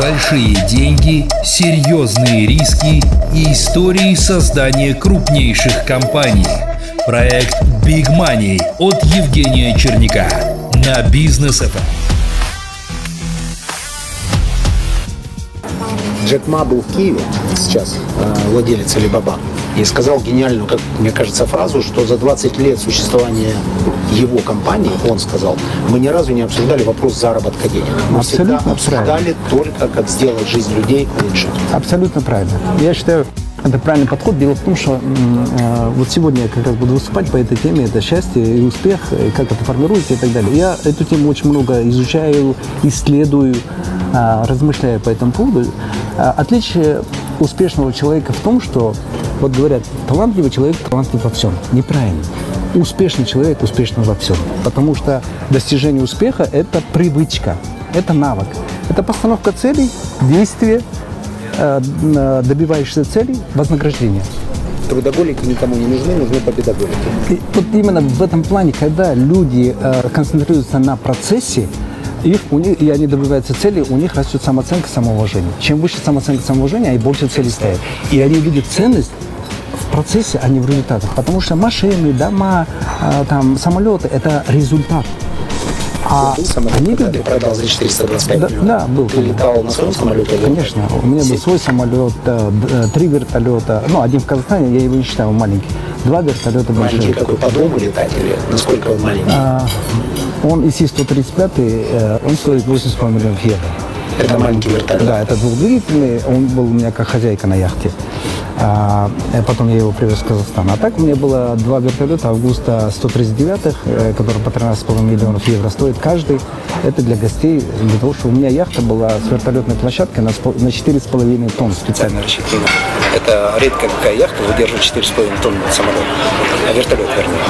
Большие деньги, серьезные риски и истории создания крупнейших компаний. Проект Big Money от Евгения Черняка на бизнес FM. Джек Ма был в Киеве сейчас, э, владелец Алибаба, и сказал гениальную, как мне кажется, фразу, что за 20 лет существования его компании, он сказал, мы ни разу не обсуждали вопрос заработка денег. Мы Абсолютно всегда обсуждали правильно. только, как сделать жизнь людей лучше. Абсолютно правильно. Я считаю, это правильный подход. Дело в том, что э, вот сегодня я как раз буду выступать по этой теме, это счастье и успех, и как это формируется и так далее. Я эту тему очень много изучаю, исследую, а, размышляю по этому поводу. А, Отличие успешного человека в том, что, вот говорят, талантливый человек талантлив во всем. Неправильно. Успешный человек успешен во всем. Потому что достижение успеха – это привычка, это навык. Это постановка целей, действия, э, н- добиваешься целей, вознаграждение. Трудоголики никому не нужны, нужны победоголики. И вот именно в этом плане, когда люди э, концентрируются на процессе, их, у них, и они добиваются цели, у них растет самооценка, самоуважение. Чем выше самооценка, самоуважение, они больше целей ставят. И они видят ценность процессе, а не в результатах. Потому что машины, дома, э, там, самолеты – это результат. А Был самолет, они когда ты продал за 425 Да, миллионов? да, был. Ты летал на своем самолете? Конечно, у меня был свой самолет, э, э, три вертолета, ну, один в Казахстане, я его не считаю маленький, два вертолета Маленький больших. какой, по дому летать или насколько он маленький? А, Он ИС-135, э, он стоит 80 миллионов евро. Это маленький вертолет. Да, это двухдвигательный, он был у меня как хозяйка на яхте. А, э, потом я его привез в Казахстан. А так у меня было два вертолета Августа 139, э, которые по 13,5 миллионов евро стоят каждый. Это для гостей, для того, чтобы у меня яхта была с вертолетной площадкой на, спо- на 4,5 тонн специально. рассчитана. Это редкая какая яхта выдерживает 4,5 тонн самолет. А вертолет, вернее.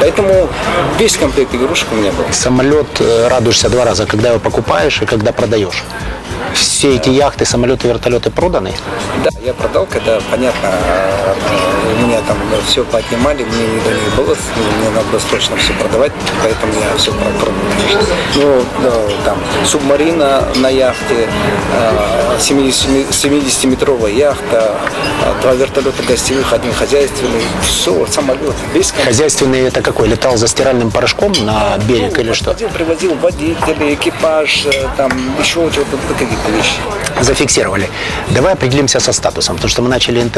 Поэтому весь комплект игрушек у меня был. Самолет э, радуешься два раза, когда его покупаешь и когда продаешь. Все эти яхты, самолеты, вертолеты проданы. Да, я продал, когда, понятно, э, у меня там все поотнимали, мне не них было, мне надо срочно все продавать, поэтому я все продал. Ну, там, субмарина на яхте, э, 70 70-метровая яхта, э, два вертолета гостевых, один хозяйственный, все, самолет, весь комплект. Хозяйственный это какой? Летал за стиральным порошком на берег или что? Привозил, водителей, экипаж, э, там еще что-то, какие-то вещи. Зафиксировали. Давай определимся со статусом, потому что мы начали интервью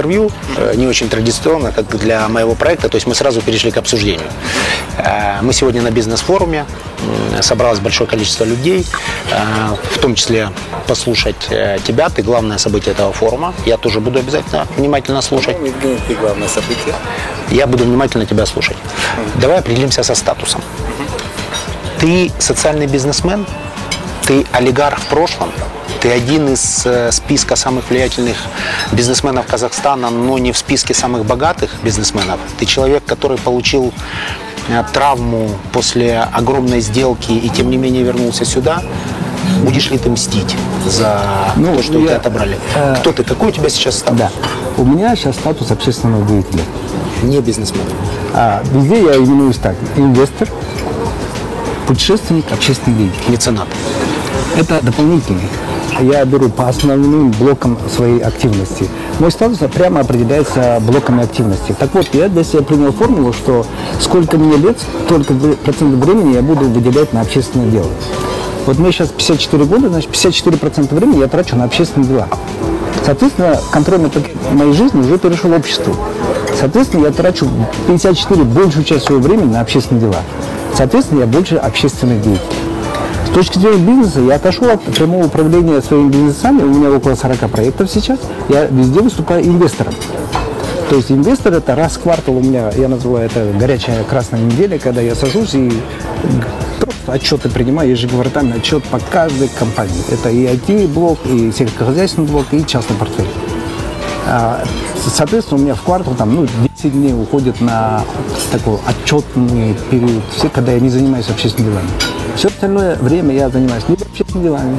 э, не очень традиционно, как для моего проекта, то есть мы сразу перешли к обсуждению. Э, Мы сегодня на бизнес-форуме, собралось большое количество людей, э, в том числе послушать тебя, ты главное событие этого форума. Я тоже буду обязательно внимательно слушать. Ну, Евгений, ты главное событие. Я буду внимательно тебя слушать. Давай определимся со статусом. Ты социальный бизнесмен, ты олигарх в прошлом, ты один из э, списка самых влиятельных бизнесменов Казахстана, но не в списке самых богатых бизнесменов. Ты человек, который получил э, травму после огромной сделки и тем не менее вернулся сюда. Будешь ли ты мстить за Ну, то, что у я, тебя отобрали? э, Кто ты? Какой у тебя сейчас статус? Да. У меня сейчас статус общественного деятеля. Не бизнесмен. А везде я именуюсь так. Инвестор, путешественник, общественный деятель. Меценат. Это дополнительный. Я беру по основным блокам своей активности. Мой статус прямо определяется блоками активности. Так вот, я для себя принял формулу, что сколько мне лет, столько вре- процентов времени я буду выделять на общественное дело. Вот мне сейчас 54 года, значит 54% времени я трачу на общественные дела. Соответственно, контрольный пакет моей жизни уже перешел обществу. Соответственно, я трачу 54 большую часть своего времени на общественные дела. Соответственно, я больше общественный деятель. Точки зрения бизнеса, я отошел от прямого управления своими бизнесами, у меня около 40 проектов сейчас, я везде выступаю инвестором. То есть инвестор это раз в квартал у меня, я называю это горячая красная неделя, когда я сажусь и просто отчеты принимаю, ежегвартальный отчет по каждой компании. Это и IT-блок, и сельскохозяйственный блок, и частный портфель. А, Соответственно, у меня в квартал там, ну, 10 дней уходит на такой отчетный период, все, когда я не занимаюсь общественными делами. Все остальное время я занимаюсь либо общественными делами,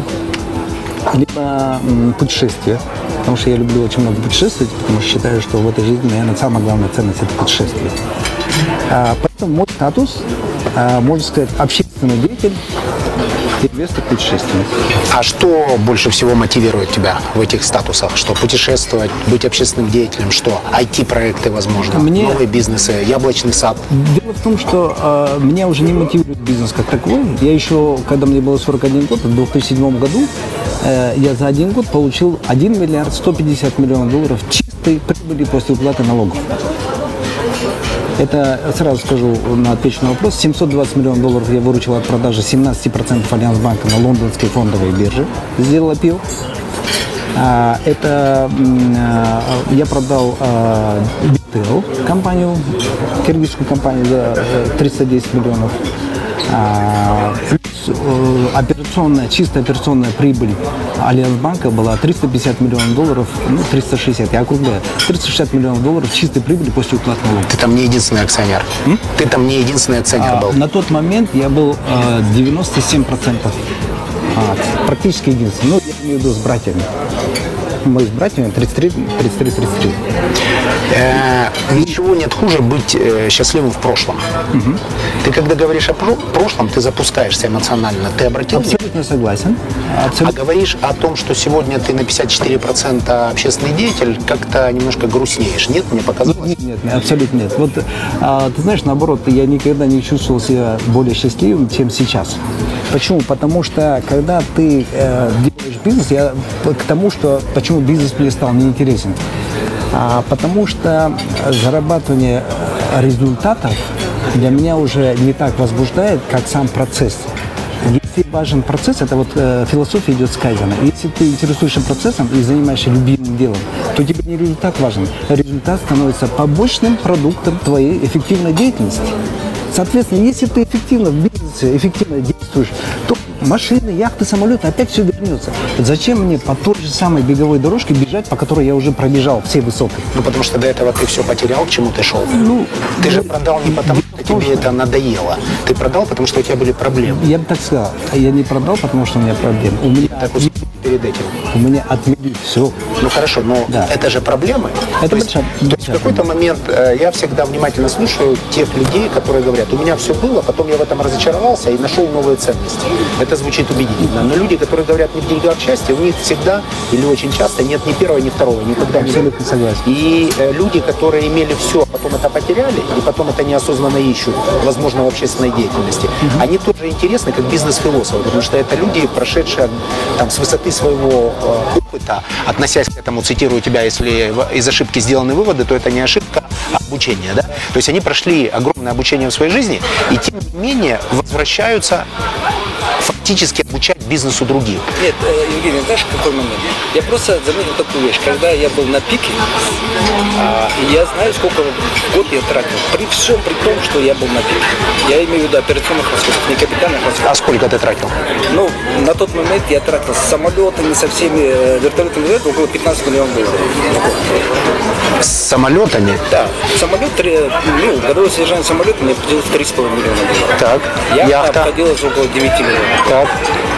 либо путешествия. Потому что я люблю очень много путешествовать, потому что считаю, что в этой жизни, наверное, самая главная ценность – это путешествие. А, поэтому мой статус, а, можно сказать, общественный деятель, Инвестор путешественник. А что больше всего мотивирует тебя в этих статусах? Что путешествовать, быть общественным деятелем, что IT-проекты, возможно, Мне- новые бизнесы, яблочный сад. Дело в том, что э, меня уже не мотивирует бизнес как такой. Я еще, когда мне было 41 год, в 2007 году, э, я за один год получил 1 миллиард 150 миллионов долларов чистой прибыли после уплаты налогов. Это, сразу скажу, на отвечу на вопрос, 720 миллионов долларов я выручил от продажи 17% Альянс-банка на лондонской фондовой бирже, сделал IPO. А, Это а, я продал а, Bitel, компанию, киргизскую компанию за э, 310 миллионов. А, э, операционная, чистая операционная прибыль Альянсбанка была 350 миллионов долларов, ну 360, я округляю, 360 миллионов долларов чистой прибыли после уплаты налогов. Ты там не единственный акционер. Ты там не единственный акционер А, был. на тот момент я был э, 97% а, практически единственный. Ну, я имею в виду с братьями. Мы с братьями 33, 33, 33. Э, ничего нет хуже быть э, счастливым в прошлом. Ты когда говоришь о про- прошлом, ты запускаешься эмоционально. Ты обратил? Абсолютно согласен. А Абсолютно. говоришь о том, что сегодня ты на 54% общественный деятель, как-то немножко грустнеешь. Нет, мне показалось. Нет, нет, нет, абсолютно нет. Вот а, ты знаешь, наоборот, я никогда не чувствовал себя более счастливым, чем сейчас. Почему? Потому что когда ты э, делаешь бизнес, я к тому, что почему бизнес мне стал неинтересен. А, потому что зарабатывание результатов для меня уже не так возбуждает, как сам процесс. Если важен процесс, это вот э, философия идет с Кайзена. Если ты интересуешься процессом и занимаешься любимым делом, то тебе не результат важен. Результат становится побочным продуктом твоей эффективной деятельности. Соответственно, если ты эффективно в бизнесе, эффективно действуешь, то машины, яхты, самолеты, опять все вернется. Зачем мне по той же самой беговой дорожке бежать, по которой я уже пробежал всей высокой? Ну, потому что до этого ты все потерял, к чему ты шел. Ну, ты же продал не потому, что тебе это надоело. Ты продал, потому что у тебя были проблемы. Я бы так сказал, я не продал, потому что у меня проблемы. У меня, Так перед этим. у меня отмели все. Ну хорошо, но Да. это же проблемы. Это то есть, большая- то есть большая в какой-то момент э, я всегда внимательно слушаю тех людей, которые говорят, у меня все было, потом я в этом разочаровался и нашел новые ценности. Это звучит убедительно. Но люди, которые говорят не в деньгах счастья, у них всегда или очень часто нет ни первого, ни второго, никогда не Абсолютно согласен. И э, люди, которые имели все, а потом это потеряли, и потом это неосознанно ищут, возможно, в общественной деятельности, они тоже интересны как бизнес-философы, потому что это люди, прошедшие там, с высоты своего э, опыта, относясь к этому, цитирую тебя, если из ошибки сделаны выводы, то это не ошибка, а обучение. Да? То есть они прошли огромное обучение в своей жизни, и тем не менее возвращаются фактически обучать бизнесу других. Нет, э, Евгений, знаешь, какой момент? Я просто заметил такую вещь. Когда я был на пике, а, я знаю, сколько в год я тратил. При всем при том, что я был на пике. Я имею в виду операционных расходов, не капитальных расходов. А сколько ты тратил? Ну, на тот момент я тратил с самолетами, со всеми э, вертолетами, около 15 миллионов долларов. С самолетами? Да, самолет, три- ну, годовое содержание самолета мне обходилось в 3,5 миллиона долларов. Так, Яхта, яхта. обходилась около 9 миллионов. Так. Э,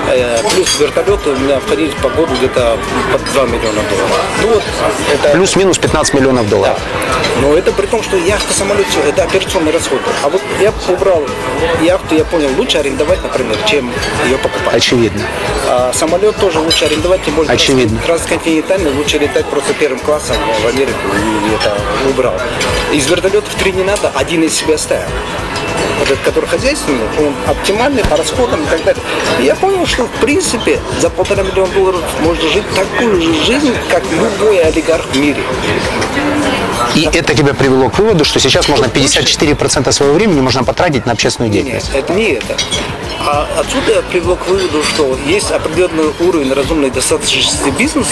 Плюс вертолеты у меня обходились по году где-то под 2 миллиона долларов. Ну вот, это... Плюс-минус 15 миллионов Да. долларов. Но это при том, что яхта, самолет, все, это операционный расход. А вот я убрал яхту, я понял, лучше арендовать, например, чем ее покупать. Очевидно. А самолет тоже лучше арендовать, тем более Очевидно. транс- трансконтинентальный лучше летать просто первым классом в Америку и это убрал. Из вертолетов три не надо, один из себя оставил. Вот этот, который хозяйственный, он оптимальный по расходам и так далее. И я понял, что в принципе за полтора миллиона долларов можно жить такую же жизнь, как любой олигарх в мире. И это тебя привело к выводу, что сейчас можно 54% своего времени можно потратить на общественную Нет, деятельность. это не это. А отсюда привел к выводу, что есть определенный уровень разумной достаточности бизнеса,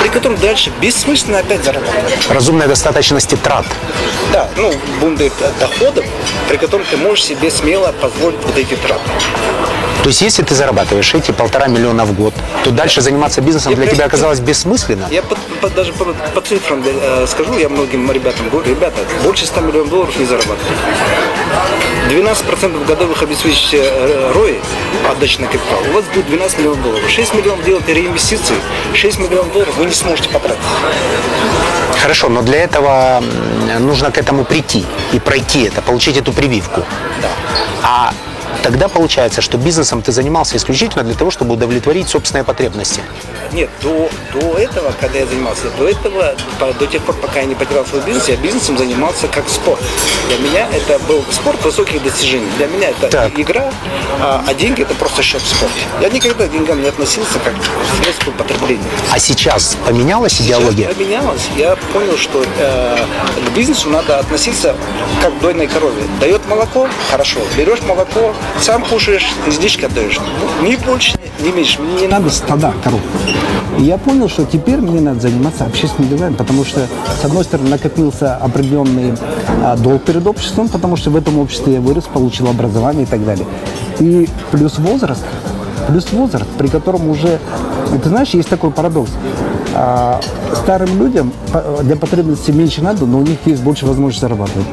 при котором дальше бессмысленно опять зарабатывать. Разумной достаточности трат. Да, ну, будем говорить, доходах, при котором ты можешь себе смело позволить вот эти траты. То есть, если ты зарабатываешь эти полтора миллиона в год, то дальше заниматься бизнесом Я для тебя оказалось бессмысленно. Я по- по- даже по, по цифрам э, скажу, я многим ребятам говорю, ребята, больше 100 миллионов долларов не зарабатывайте. 12% годовых обеспечите э, ROI, отдачи на капитал, у вас будет 12 миллионов долларов. 6 миллионов делаете реинвестиции, 6 миллионов долларов вы не сможете потратить. Хорошо, но для этого нужно к этому прийти и пройти это, получить эту прививку. А Тогда получается, что бизнесом ты занимался исключительно для того, чтобы удовлетворить собственные потребности. Нет, до, до этого, когда я занимался, до этого, до тех пор, пока я не потерял свой бизнес, я бизнесом занимался как спорт. Для меня это был спорт высоких достижений. Для меня это Так. игра, а, а деньги это просто счет в спорте. Я никогда к деньгам не относился как к средству потребления. А сейчас поменялась идеология? Сейчас поменялось. Я понял, что э, к бизнесу надо относиться как к дойной корове. Дает молоко, хорошо. Берешь молоко, сам кушаешь, излишки отдаешь. Ни больше, ни меньше. Мне не надо стада коров. И я понял, что теперь мне надо заниматься общественным делами, потому что, с одной стороны, накопился определенный а, долг перед обществом, потому что в этом обществе я вырос, получил образование и так далее. И плюс возраст, плюс возраст, при котором уже, ты знаешь, есть такой парадокс. А, старым людям для потребностей меньше надо, но у них есть больше возможности зарабатывать.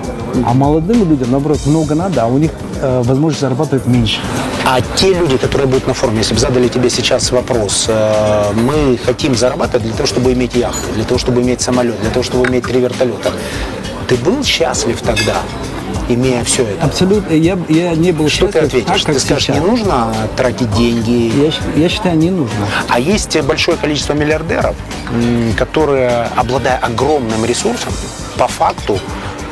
А молодым людям, наоборот, много надо, а у них э, возможность зарабатывать меньше. А те люди, которые будут на форуме, если бы задали тебе сейчас вопрос, э, мы хотим зарабатывать для того, чтобы иметь яхту, для того, чтобы иметь самолет, для того, чтобы иметь три вертолета. Ты был счастлив тогда, имея все это? Абсолютно. Я, я не был Что ты ответишь? так, как ты скажешь, сейчас. не нужно тратить деньги. Я, я считаю, не нужно. А есть большое количество миллиардеров, которые, обладая огромным ресурсом, по факту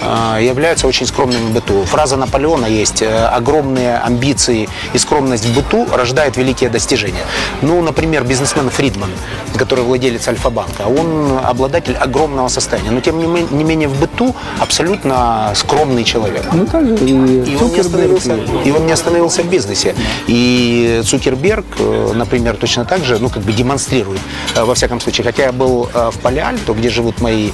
являются очень скромными в быту. Фраза Наполеона есть э, «огромные амбиции и скромность в быту рождает великие достижения». Ну, например, бизнесмен Фридман, который владелец Альфа-банка, он обладатель огромного состояния, но тем не ме- не менее в быту абсолютно скромный человек. Ну, так же и, И он, не остановился, и- он не остановился в бизнесе. И Цукерберг, э, например, точно так же, ну, как бы демонстрирует, э, во всяком случае. Хотя я был в Палеальто, где живут мои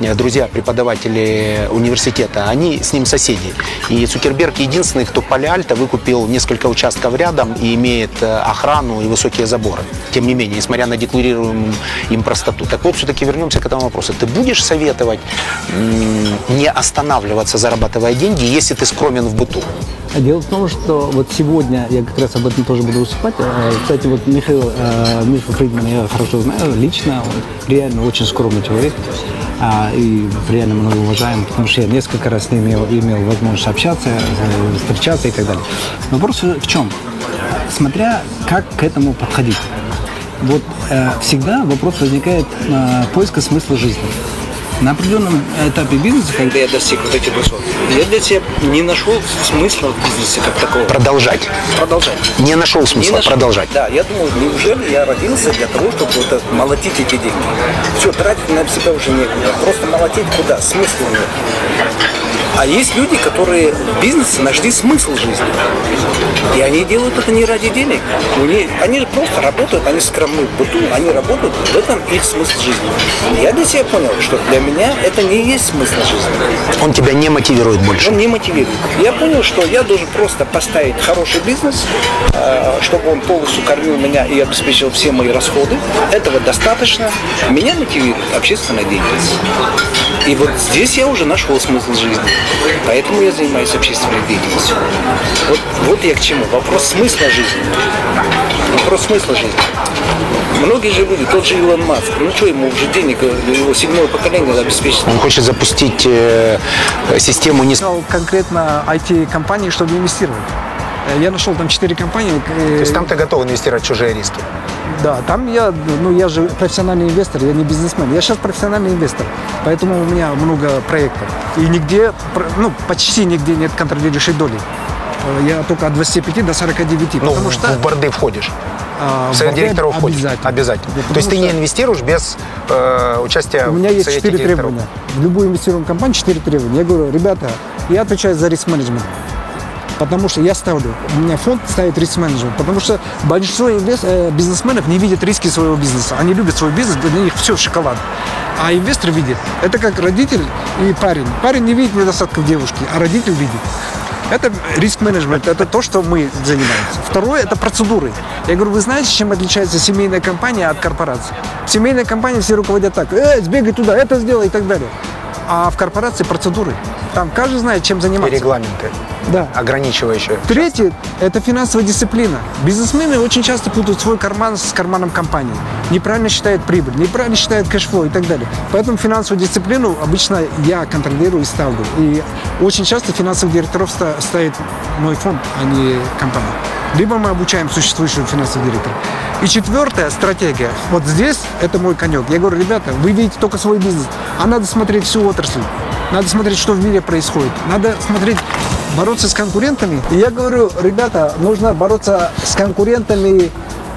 э, друзья, преподаватели университета, они с ним соседи. И Цукерберг единственный, кто Палеальто выкупил несколько участков рядом и имеет э, охрану и высокие заборы. Тем не менее, несмотря на декларируемую им простоту. Так вот, все-таки вернемся к этому вопросу. Ты будешь советовать не останавливаться, зарабатывая деньги, если ты скромен в быту? Дело в том, что вот сегодня я как раз об этом тоже буду выступать. Э, Кстати, вот Михаил, э, Мишу Фридмана я хорошо знаю лично. Он реально очень скромный человек. А, и реально много уважаем, потому что я несколько раз с ним имел, имел возможность общаться, э, встречаться и так далее. Вопрос в чем? Смотря как к этому подходить. Вот э, всегда вопрос возникает э, поиска смысла жизни. На определенном этапе бизнеса, когда я достиг вот этих высот, я для себя не нашел смысла в бизнесе как такого. Продолжать. Продолжать. Не нашел смысла Не нашел. продолжать. Да, я думал, неужели я родился для того, чтобы вот это, молотить эти деньги? Все, тратить на себя уже некуда. Просто молотить куда? Смысла нет. А есть люди, которые в бизнесе нашли смысл жизни. И они делают это не ради денег. Они же просто работают, они скромны в быту, они работают, в этом их смысл жизни. Я для себя понял, что для меня это не есть смысл жизни. Он тебя не мотивирует больше. Он не мотивирует. Я понял, что я должен просто поставить хороший бизнес, э, чтобы он полностью кормил меня и обеспечил все мои расходы. Этого достаточно. Меня мотивирует общественная деятельность. И вот здесь я уже нашел смысл жизни. Поэтому я занимаюсь общественной деятельностью. Вот, вот я к чему. Вопрос смысла жизни. Вопрос смысла жизни. Многие же люди, тот же Илон Маск, ну что ему уже денег, э, его седьмое поколение обеспечить. Он хочет запустить э, систему не... конкретно IT-компании, чтобы инвестировать. Э, Я нашел там четыре компании. э, То есть там ты готов инвестировать в чужие риски. Да, там я, ну я же профессиональный инвестор, я не бизнесмен. Я сейчас профессиональный инвестор, поэтому у меня много проектов. И нигде, ну почти нигде нет контролирующей доли. Я только от 25 до 49, Ну, потому что в борды входишь. А, совет борды директоров входишь. обязательно. Обязательно. Да, То есть ты не инвестируешь без э, участия У меня в есть четыре требования. В любую инвестируемую компанию четыре требования. Я говорю, ребята, я отвечаю за риск-менеджмент. Потому что я ставлю, у меня фонд ставит риск-менеджмент, потому что большинство э, бизнесменов не видят риски своего бизнеса. Они любят свой бизнес, для них все шоколад. А инвестор видит. Это как родитель и парень. Парень не видит недостатков девушки, а родитель видит. Это риск-менеджмент, это то, что мы занимаемся. Второе – это процедуры. Я говорю, вы знаете, чем отличается семейная компания от корпорации? В семейной компании все руководят так, э, сбегай туда, это сделай и так далее. А в корпорации процедуры. Там каждый знает, чем И заниматься. регламенты. Да. ограничивающее. Третье – это финансовая дисциплина. Бизнесмены очень часто путают свой карман с карманом компании. Неправильно считают прибыль, неправильно считают cash flow и так далее. Поэтому финансовую дисциплину обычно я контролирую и ставлю. И очень часто финансовых директоров ста- ставит мой фонд, а не компания. Либо мы обучаем существующего финансового директора. И четвертая стратегия. Вот здесь это мой конек. Я говорю, ребята, вы видите только свой бизнес, а надо смотреть всю отрасль. Надо смотреть, что в мире происходит. Надо смотреть, бороться с конкурентами. И я говорю, ребята, нужно бороться с конкурентами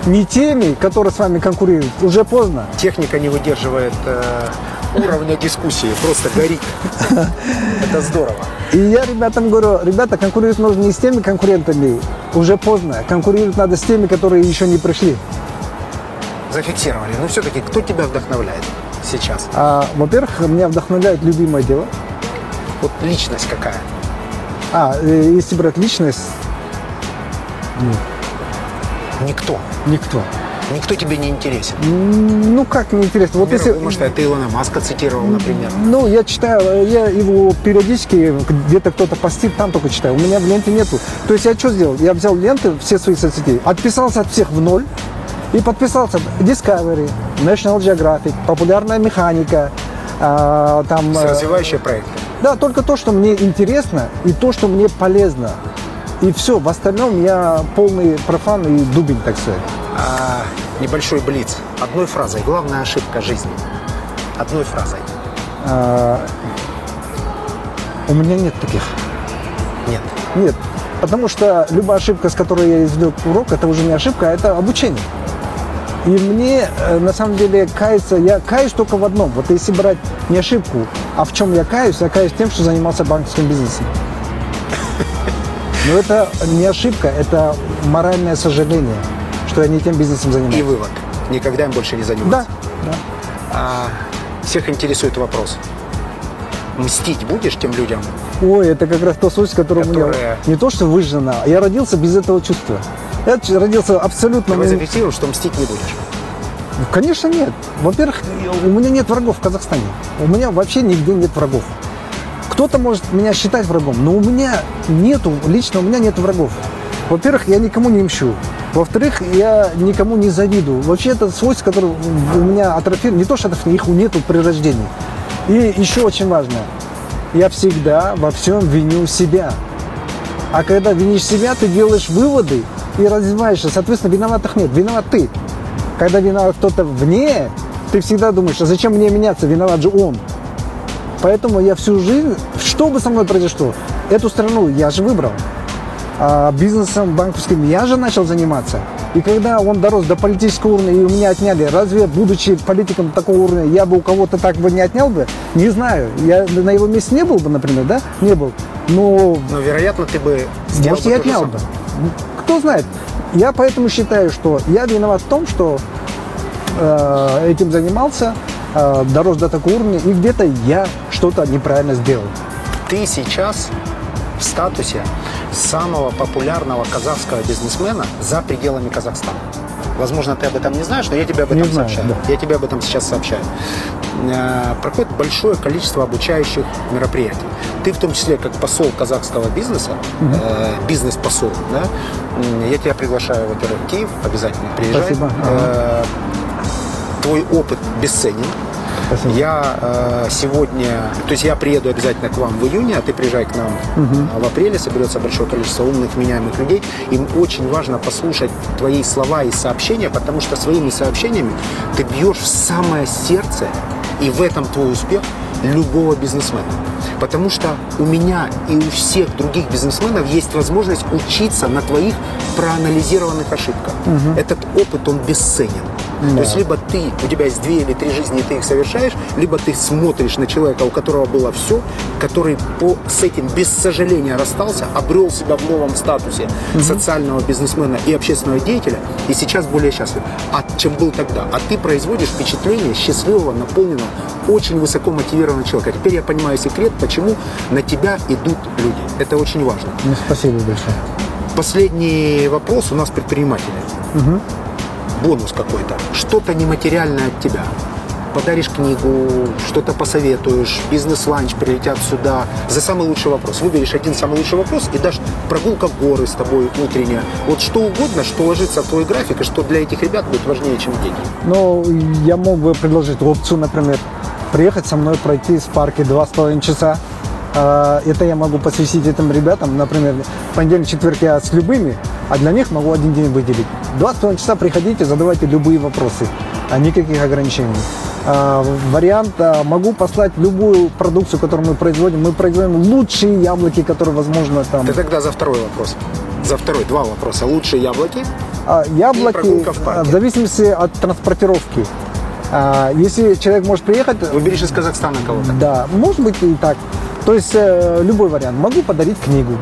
не теми, которые с вами конкурируют. Уже поздно. Техника не выдерживает э, уровня дискуссии, просто горит. Это здорово. И я ребятам говорю, ребята, конкурировать нужно не с теми конкурентами, уже поздно. Конкурировать надо с теми, которые еще не пришли. Зафиксировали. Но все-таки кто тебя вдохновляет сейчас? А, во-первых, меня вдохновляет любимое дело. Вот личность какая? А, э, если брать личность, Никто. никто. Никто тебе не интересен. Ну как неинтересно. Вот если, Может, ты Илона Маска цитировал, например. ну я читаю, я его периодически где-то кто-то постит, там только читаю. У меня в ленте нету. То есть я что сделал? Я взял ленты все свои соцсети, отписался от всех в ноль и подписался Discovery, National Geographic, популярная механика, а, там. э, Развивающие проекты. Да, только то, что мне интересно и то, что мне полезно. И все, в остальном я полный профан и дубень, так сказать. А, небольшой блиц. Одной фразой. Главная ошибка жизни. Одной фразой. А, у меня нет таких. Нет. Нет. Потому что любая ошибка, с которой я извлек урок, это уже не ошибка, а это обучение. И мне, э, на самом деле, каяться, я каюсь только в одном. Вот если брать не ошибку, а в чем я каюсь, я каюсь тем, что занимался банковским бизнесом. Но это не ошибка, это моральное сожаление, что я не тем бизнесом И занимаюсь. вывод. Никогда им больше не заниматься. Да, да. А, всех интересует вопрос. Мстить будешь тем людям? Ой, это как раз то суть, которое у меня Которая- не то, что выжжена, я родился без этого чувства. Я родился абсолютно... Давай ну, зафиксируем, что мстить не будешь. Ну, Конечно, нет. Во-первых, у меня нет врагов в Казахстане. У меня вообще нигде нет врагов. Кто-то может меня считать врагом, но у меня нету, лично у меня нет врагов. Во-первых, я никому не мщу. Во-вторых, я никому не завидую. Вообще это свойство, которое у меня атрофировано. Не то, что атрофировано, их нету при рождении. И еще очень важно. Я всегда во всем виню себя. А когда винишь себя, ты делаешь выводы и развиваешься. Соответственно, виноватых нет. Виноват ты. Когда виноват кто-то вне, ты всегда думаешь, а зачем мне меняться? Виноват же он. Поэтому я всю жизнь, что бы со мной произошло, эту страну я же выбрал. А бизнесом банковским я же начал заниматься. И когда он дорос до политического уровня и у меня отняли, разве, будучи политиком такого уровня, я бы у кого-то так бы не отнял бы? Не знаю. Я на его месте не был бы, например, да? Не был. Но Но, вероятно, ты бы сделал может, бы я отнял бы. Кто знает. Я поэтому считаю, что я виноват в том, что э, этим занимался, э, дорос до такого уровня, и где-то я что-то неправильно сделал. Ты сейчас в статусе самого популярного казахского бизнесмена за пределами Казахстана. Возможно, ты об этом не знаешь, но я тебе об этом Не знаю, сообщаю. да. Я тебе об этом сейчас сообщаю. Э, Проходит большое количество обучающих мероприятий. Ты в том числе как посол казахского бизнеса, э, бизнес-посол, да, я тебя приглашаю, во-первых, в Киев, обязательно приезжай. Спасибо. Э, Твой опыт бесценен. Спасибо. Я э, сегодня, то есть я приеду обязательно к вам в июне, а ты приезжай к нам э, в апреле, соберется большое количество умных, меняемых людей. Им очень важно послушать твои слова и сообщения, потому что своими сообщениями ты бьешь в самое сердце, и в этом твой успех любого бизнесмена. Потому что у меня и у всех других бизнесменов есть возможность учиться на твоих проанализированных ошибках. Этот опыт, он бесценен. То есть либо ты, у тебя есть две или три жизни, и ты их совершаешь, либо ты смотришь на человека, у которого было все, который по, с этим без сожаления расстался, обрел себя в новом статусе социального бизнесмена и общественного деятеля, и сейчас более счастлив, а, чем был тогда. А ты производишь впечатление счастливого, наполненного, очень высоко мотивированного человека. Теперь я понимаю секрет, почему на тебя идут люди. Это очень важно. Ну, спасибо большое. Последний вопрос у нас предприниматели. Бонус какой-то. Что-то нематериальное от тебя. подаришь книгу, что-то посоветуешь, бизнес-ланч прилетят сюда за самый лучший вопрос. Выберешь один самый лучший вопрос и дашь прогулка в горы с тобой утренняя. Вот что угодно, что ложится в твой график и что для этих ребят будет важнее, чем деньги. Но я мог бы предложить опцию, например, приехать со мной пройти в парке два с половиной часа. А, Это я могу посвятить этим ребятам, например, понедельник, четверг я с любыми, а для них могу один день выделить. Два с половиной часа приходите, задавайте любые вопросы, а никаких ограничений. А, Вариант, а, могу послать любую продукцию, которую мы производим. Мы производим лучшие яблоки, которые, возможно, там... Ты тогда за второй вопрос. За второй два вопроса. Лучшие яблоки. Яблоки, в в зависимости от транспортировки. Если человек может приехать, Выберешь из Казахстана кого-то. Да, может быть и так. То есть э, любой вариант. Могу подарить книгу.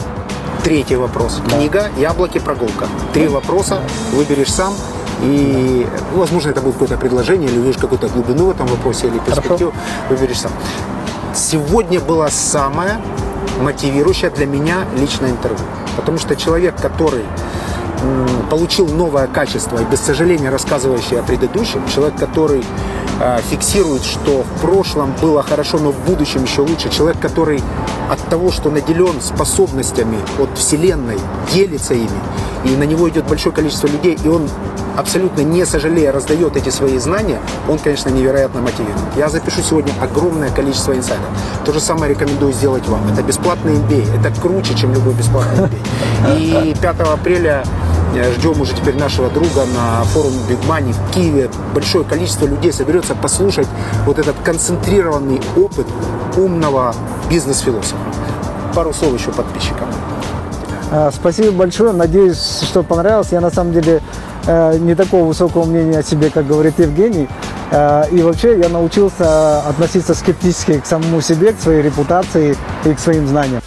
Третий вопрос. Книга, яблоки, прогулка. Три вопроса. Выберешь сам. И, возможно, это будет какое-то предложение, или увидишь какую-то глубину в этом вопросе, или перспективу, выберешь сам. Сегодня было самое мотивирующее для меня личное интервью. Потому что человек, который получил новое качество и без сожаления рассказывающий о предыдущем, человек, который фиксирует, что в прошлом было хорошо, но в будущем еще лучше, человек, который от того, что наделен способностями от Вселенной, делится ими, и на него идет большое количество людей, и он абсолютно не сожалея раздает эти свои знания, он, конечно, невероятно мотивирует. Я запишу сегодня огромное количество инсайдов. То же самое рекомендую сделать вам. Это бесплатный MBA. Это круче, чем любой бесплатный MBA. И 5 апреля ждем уже теперь нашего друга на форуме Big Money в Киеве. Большое количество людей соберется послушать вот этот концентрированный опыт умного бизнес-философа. Пару слов еще подписчикам. А, Спасибо большое. Надеюсь, что понравилось. Я на самом деле э, не такого высокого мнения о себе, как говорит Евгений. Э, И вообще я научился относиться скептически к самому себе, к своей репутации и к своим знаниям.